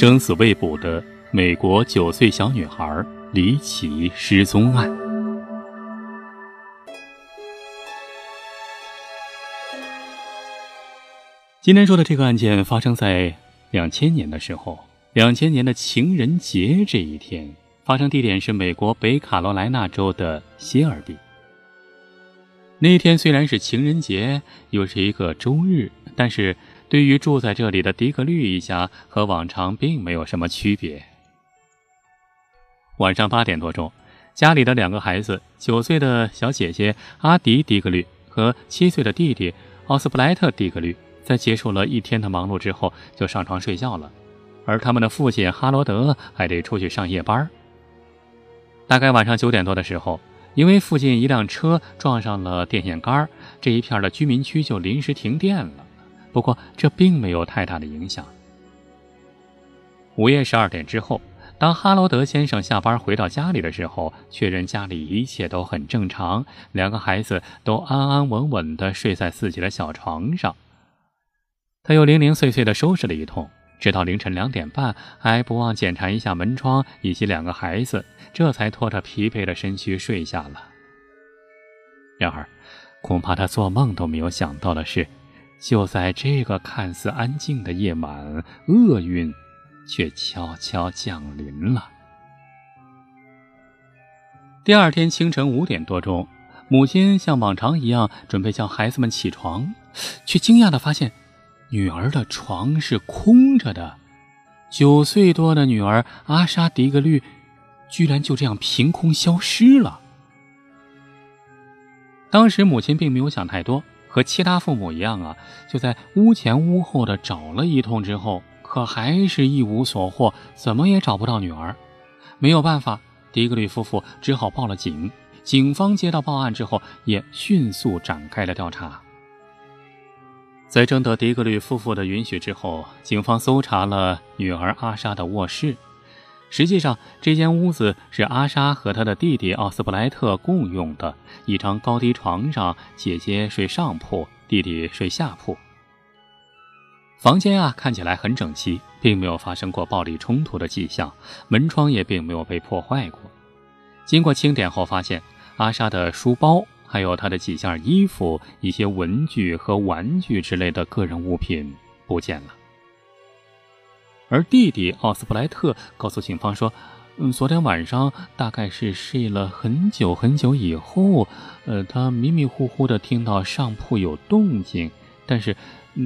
生死未卜的美国九岁小女孩离奇失踪案。今天说的这个案件发生在两千年的时候，两千年的情人节这一天，发生地点是美国北卡罗来纳州的谢尔比。那天虽然是情人节，又是一个周日，但是。对于住在这里的迪格律一家，和往常并没有什么区别。晚上八点多钟，家里的两个孩子，九岁的小姐姐阿迪·迪格律和七岁的弟弟奥斯布莱特·迪格律，在结束了一天的忙碌之后，就上床睡觉了。而他们的父亲哈罗德还得出去上夜班。大概晚上九点多的时候，因为附近一辆车撞上了电线杆，这一片的居民区就临时停电了。不过这并没有太大的影响。午夜十二点之后，当哈罗德先生下班回到家里的时候，确认家里一切都很正常，两个孩子都安安稳稳地睡在自己的小床上。他又零零碎碎地收拾了一通，直到凌晨两点半，还不忘检查一下门窗以及两个孩子，这才拖着疲惫的身躯睡下了。然而，恐怕他做梦都没有想到的是。就在这个看似安静的夜晚，厄运却悄悄降临了。第二天清晨五点多钟，母亲像往常一样准备叫孩子们起床，却惊讶地发现，女儿的床是空着的。九岁多的女儿阿莎·迪格律，居然就这样凭空消失了。当时母亲并没有想太多。和其他父母一样啊，就在屋前屋后的找了一通之后，可还是一无所获，怎么也找不到女儿。没有办法，迪格律夫妇只好报了警。警方接到报案之后，也迅速展开了调查。在征得迪格律夫妇的允许之后，警方搜查了女儿阿莎的卧室。实际上，这间屋子是阿莎和她的弟弟奥斯布莱特共用的。一张高低床上，姐姐睡上铺，弟弟睡下铺。房间啊，看起来很整齐，并没有发生过暴力冲突的迹象，门窗也并没有被破坏过。经过清点后，发现阿莎的书包，还有她的几件衣服、一些文具和玩具之类的个人物品不见了。而弟弟奥斯布莱特告诉警方说：“嗯，昨天晚上大概是睡了很久很久以后，呃，他迷迷糊糊的听到上铺有动静，但是，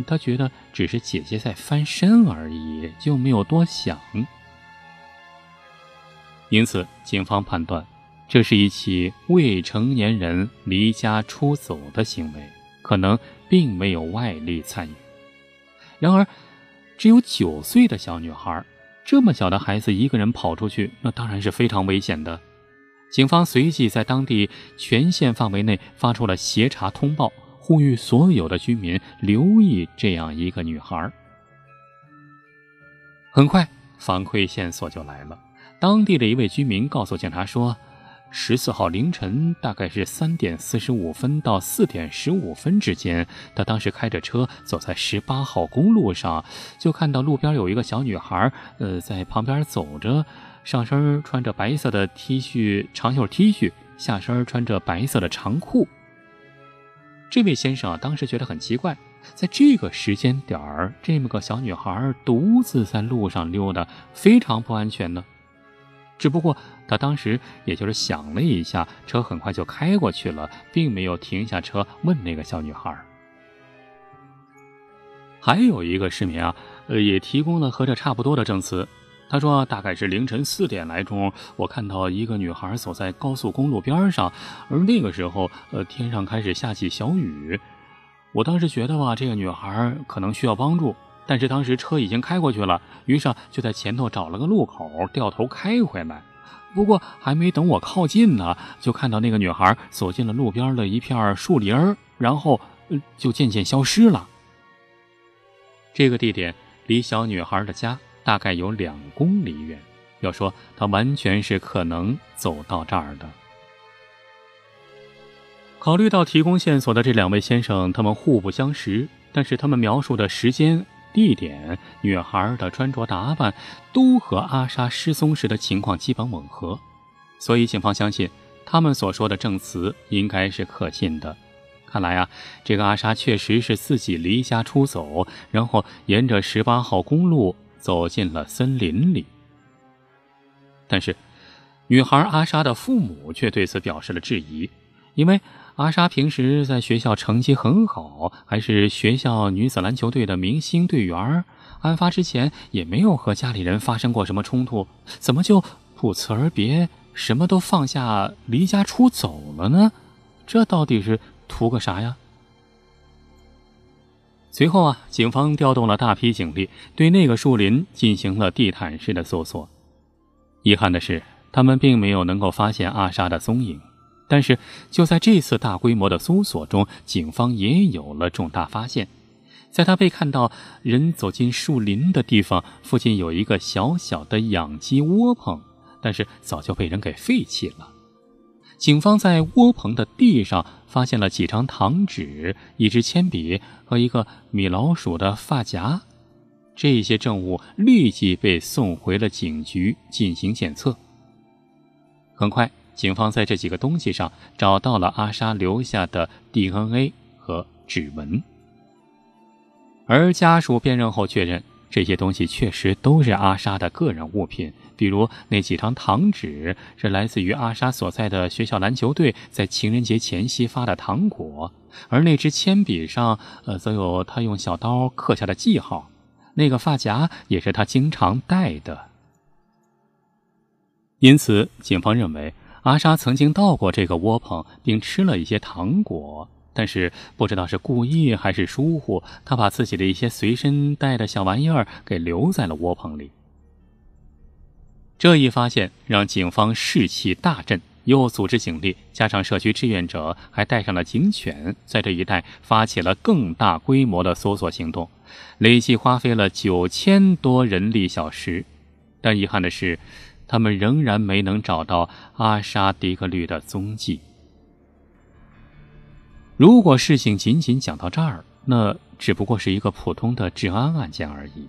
他觉得只是姐姐在翻身而已，就没有多想。因此，警方判断这是一起未成年人离家出走的行为，可能并没有外力参与。然而。”只有九岁的小女孩，这么小的孩子一个人跑出去，那当然是非常危险的。警方随即在当地全县范围内发出了协查通报，呼吁所有的居民留意这样一个女孩。很快，反馈线索就来了。当地的一位居民告诉警察说。十四号凌晨，大概是三点四十五分到四点十五分之间，他当时开着车走在十八号公路上，就看到路边有一个小女孩，呃，在旁边走着，上身穿着白色的 T 恤长袖 T 恤，下身穿着白色的长裤。这位先生啊，当时觉得很奇怪，在这个时间点儿，这么个小女孩独自在路上溜达，非常不安全呢。只不过他当时也就是想了一下，车很快就开过去了，并没有停下车问那个小女孩。还有一个市民啊，呃，也提供了和这差不多的证词。他说，大概是凌晨四点来钟，我看到一个女孩走在高速公路边上，而那个时候，呃，天上开始下起小雨。我当时觉得吧，这个女孩可能需要帮助。但是当时车已经开过去了，于是就在前头找了个路口，掉头开回来。不过还没等我靠近呢，就看到那个女孩走进了路边的一片树林，然后就渐渐消失了。这个地点离小女孩的家大概有两公里远，要说她完全是可能走到这儿的。考虑到提供线索的这两位先生，他们互不相识，但是他们描述的时间。地点、女孩的穿着打扮，都和阿莎失踪时的情况基本吻合，所以警方相信他们所说的证词应该是可信的。看来啊，这个阿莎确实是自己离家出走，然后沿着十八号公路走进了森林里。但是，女孩阿莎的父母却对此表示了质疑，因为。阿莎平时在学校成绩很好，还是学校女子篮球队的明星队员。案发之前也没有和家里人发生过什么冲突，怎么就不辞而别，什么都放下，离家出走了呢？这到底是图个啥呀？随后啊，警方调动了大批警力，对那个树林进行了地毯式的搜索。遗憾的是，他们并没有能够发现阿莎的踪影。但是，就在这次大规模的搜索中，警方也有了重大发现。在他被看到人走进树林的地方，附近有一个小小的养鸡窝棚，但是早就被人给废弃了。警方在窝棚的地上发现了几张糖纸、一支铅笔和一个米老鼠的发夹，这些证物立即被送回了警局进行检测。很快。警方在这几个东西上找到了阿莎留下的 DNA 和指纹，而家属辨认后确认，这些东西确实都是阿莎的个人物品。比如那几张糖纸是来自于阿莎所在的学校篮球队在情人节前夕发的糖果，而那支铅笔上，呃，则有他用小刀刻下的记号。那个发夹也是他经常戴的。因此，警方认为。阿莎曾经到过这个窝棚，并吃了一些糖果，但是不知道是故意还是疏忽，她把自己的一些随身带的小玩意儿给留在了窝棚里。这一发现让警方士气大振，又组织警力，加上社区志愿者，还带上了警犬，在这一带发起了更大规模的搜索行动，累计花费了九千多人力小时。但遗憾的是。他们仍然没能找到阿莎·迪克律的踪迹。如果事情仅仅讲到这儿，那只不过是一个普通的治安案件而已。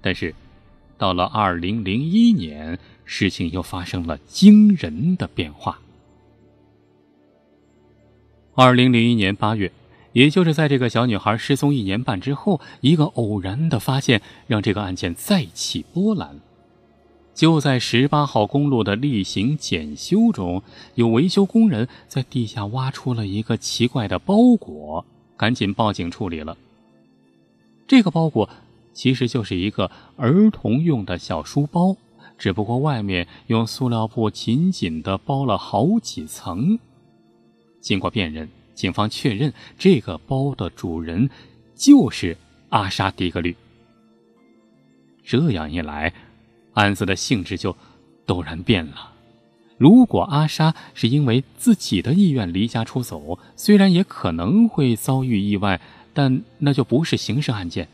但是，到了二零零一年，事情又发生了惊人的变化。二零零一年八月，也就是在这个小女孩失踪一年半之后，一个偶然的发现让这个案件再起波澜。就在十八号公路的例行检修中，有维修工人在地下挖出了一个奇怪的包裹，赶紧报警处理了。这个包裹其实就是一个儿童用的小书包，只不过外面用塑料布紧紧地包了好几层。经过辨认，警方确认这个包的主人就是阿沙·迪格律。这样一来，案子的性质就陡然变了。如果阿莎是因为自己的意愿离家出走，虽然也可能会遭遇意外，但那就不是刑事案件。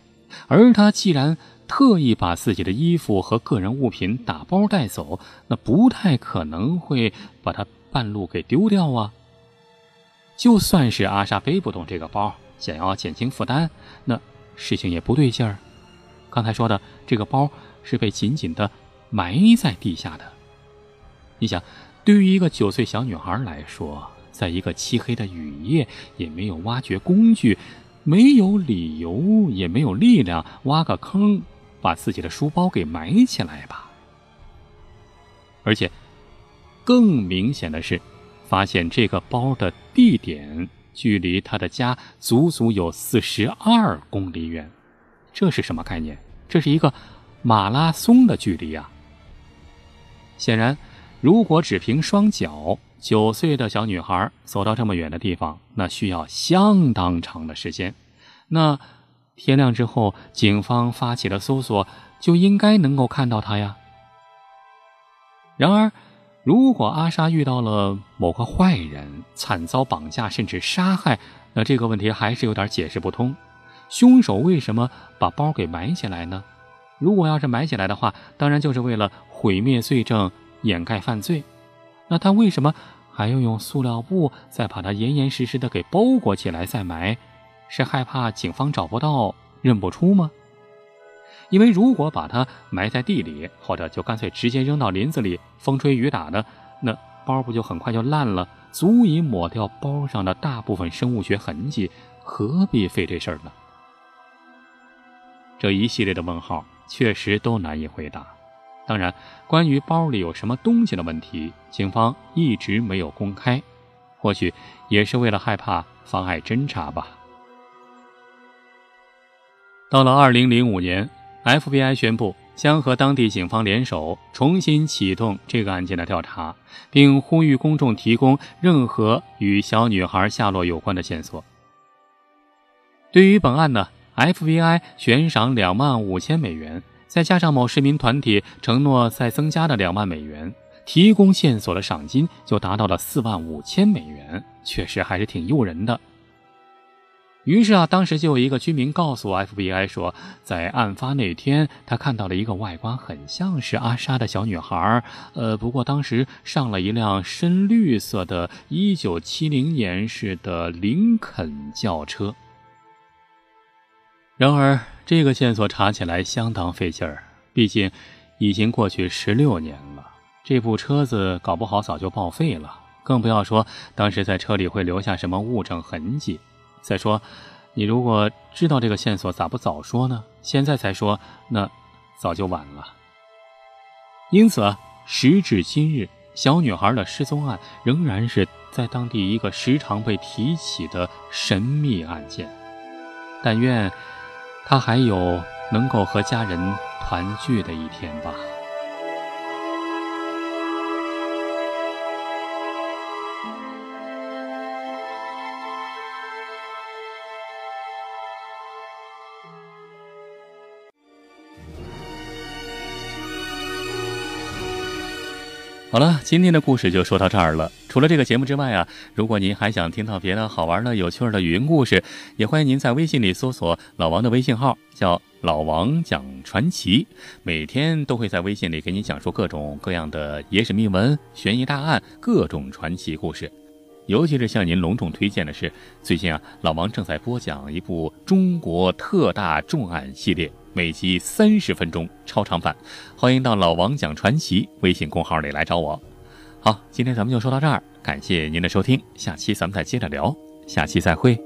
而他既然特意把自己的衣服和个人物品打包带走，那不太可能会把它半路给丢掉啊。就算是阿莎背不动这个包，想要减轻负担，那事情也不对劲儿。刚才说的这个包。是被紧紧的埋在地下的。你想，对于一个九岁小女孩来说，在一个漆黑的雨夜，也没有挖掘工具，没有理由，也没有力量挖个坑，把自己的书包给埋起来吧。而且，更明显的是，发现这个包的地点距离他的家足足有四十二公里远。这是什么概念？这是一个。马拉松的距离啊！显然，如果只凭双脚，九岁的小女孩走到这么远的地方，那需要相当长的时间。那天亮之后，警方发起了搜索，就应该能够看到她呀。然而，如果阿莎遇到了某个坏人，惨遭绑架甚至杀害，那这个问题还是有点解释不通。凶手为什么把包给埋起来呢？如果要是埋起来的话，当然就是为了毁灭罪证、掩盖犯罪。那他为什么还要用塑料布再把它严严实实的给包裹起来再埋？是害怕警方找不到、认不出吗？因为如果把它埋在地里，或者就干脆直接扔到林子里，风吹雨打的，那包不就很快就烂了，足以抹掉包上的大部分生物学痕迹，何必费这事儿呢？这一系列的问号确实都难以回答。当然，关于包里有什么东西的问题，警方一直没有公开，或许也是为了害怕妨碍侦查吧。到了二零零五年。FBI 宣布将和当地警方联手，重新启动这个案件的调查，并呼吁公众提供任何与小女孩下落有关的线索。对于本案呢，FBI 悬赏两万五千美元，再加上某市民团体承诺再增加的两万美元，提供线索的赏金就达到了四万五千美元，确实还是挺诱人的。于是啊，当时就有一个居民告诉 FBI 说，在案发那天，他看到了一个外观很像是阿莎的小女孩。呃，不过当时上了一辆深绿色的1970年式的林肯轿车。然而，这个线索查起来相当费劲儿，毕竟已经过去十六年了，这部车子搞不好早就报废了，更不要说当时在车里会留下什么物证痕迹。再说，你如果知道这个线索，咋不早说呢？现在才说，那早就晚了。因此，时至今日，小女孩的失踪案仍然是在当地一个时常被提起的神秘案件。但愿他还有能够和家人团聚的一天吧。好了，今天的故事就说到这儿了。除了这个节目之外啊，如果您还想听到别的好玩的、有趣的语音故事，也欢迎您在微信里搜索老王的微信号，叫老王讲传奇，每天都会在微信里给你讲述各种各样的野史秘闻、悬疑大案、各种传奇故事。尤其是向您隆重推荐的是，最近啊，老王正在播讲一部中国特大重案系列。每集三十分钟超长版，欢迎到老王讲传奇微信公号里来找我。好，今天咱们就说到这儿，感谢您的收听，下期咱们再接着聊，下期再会。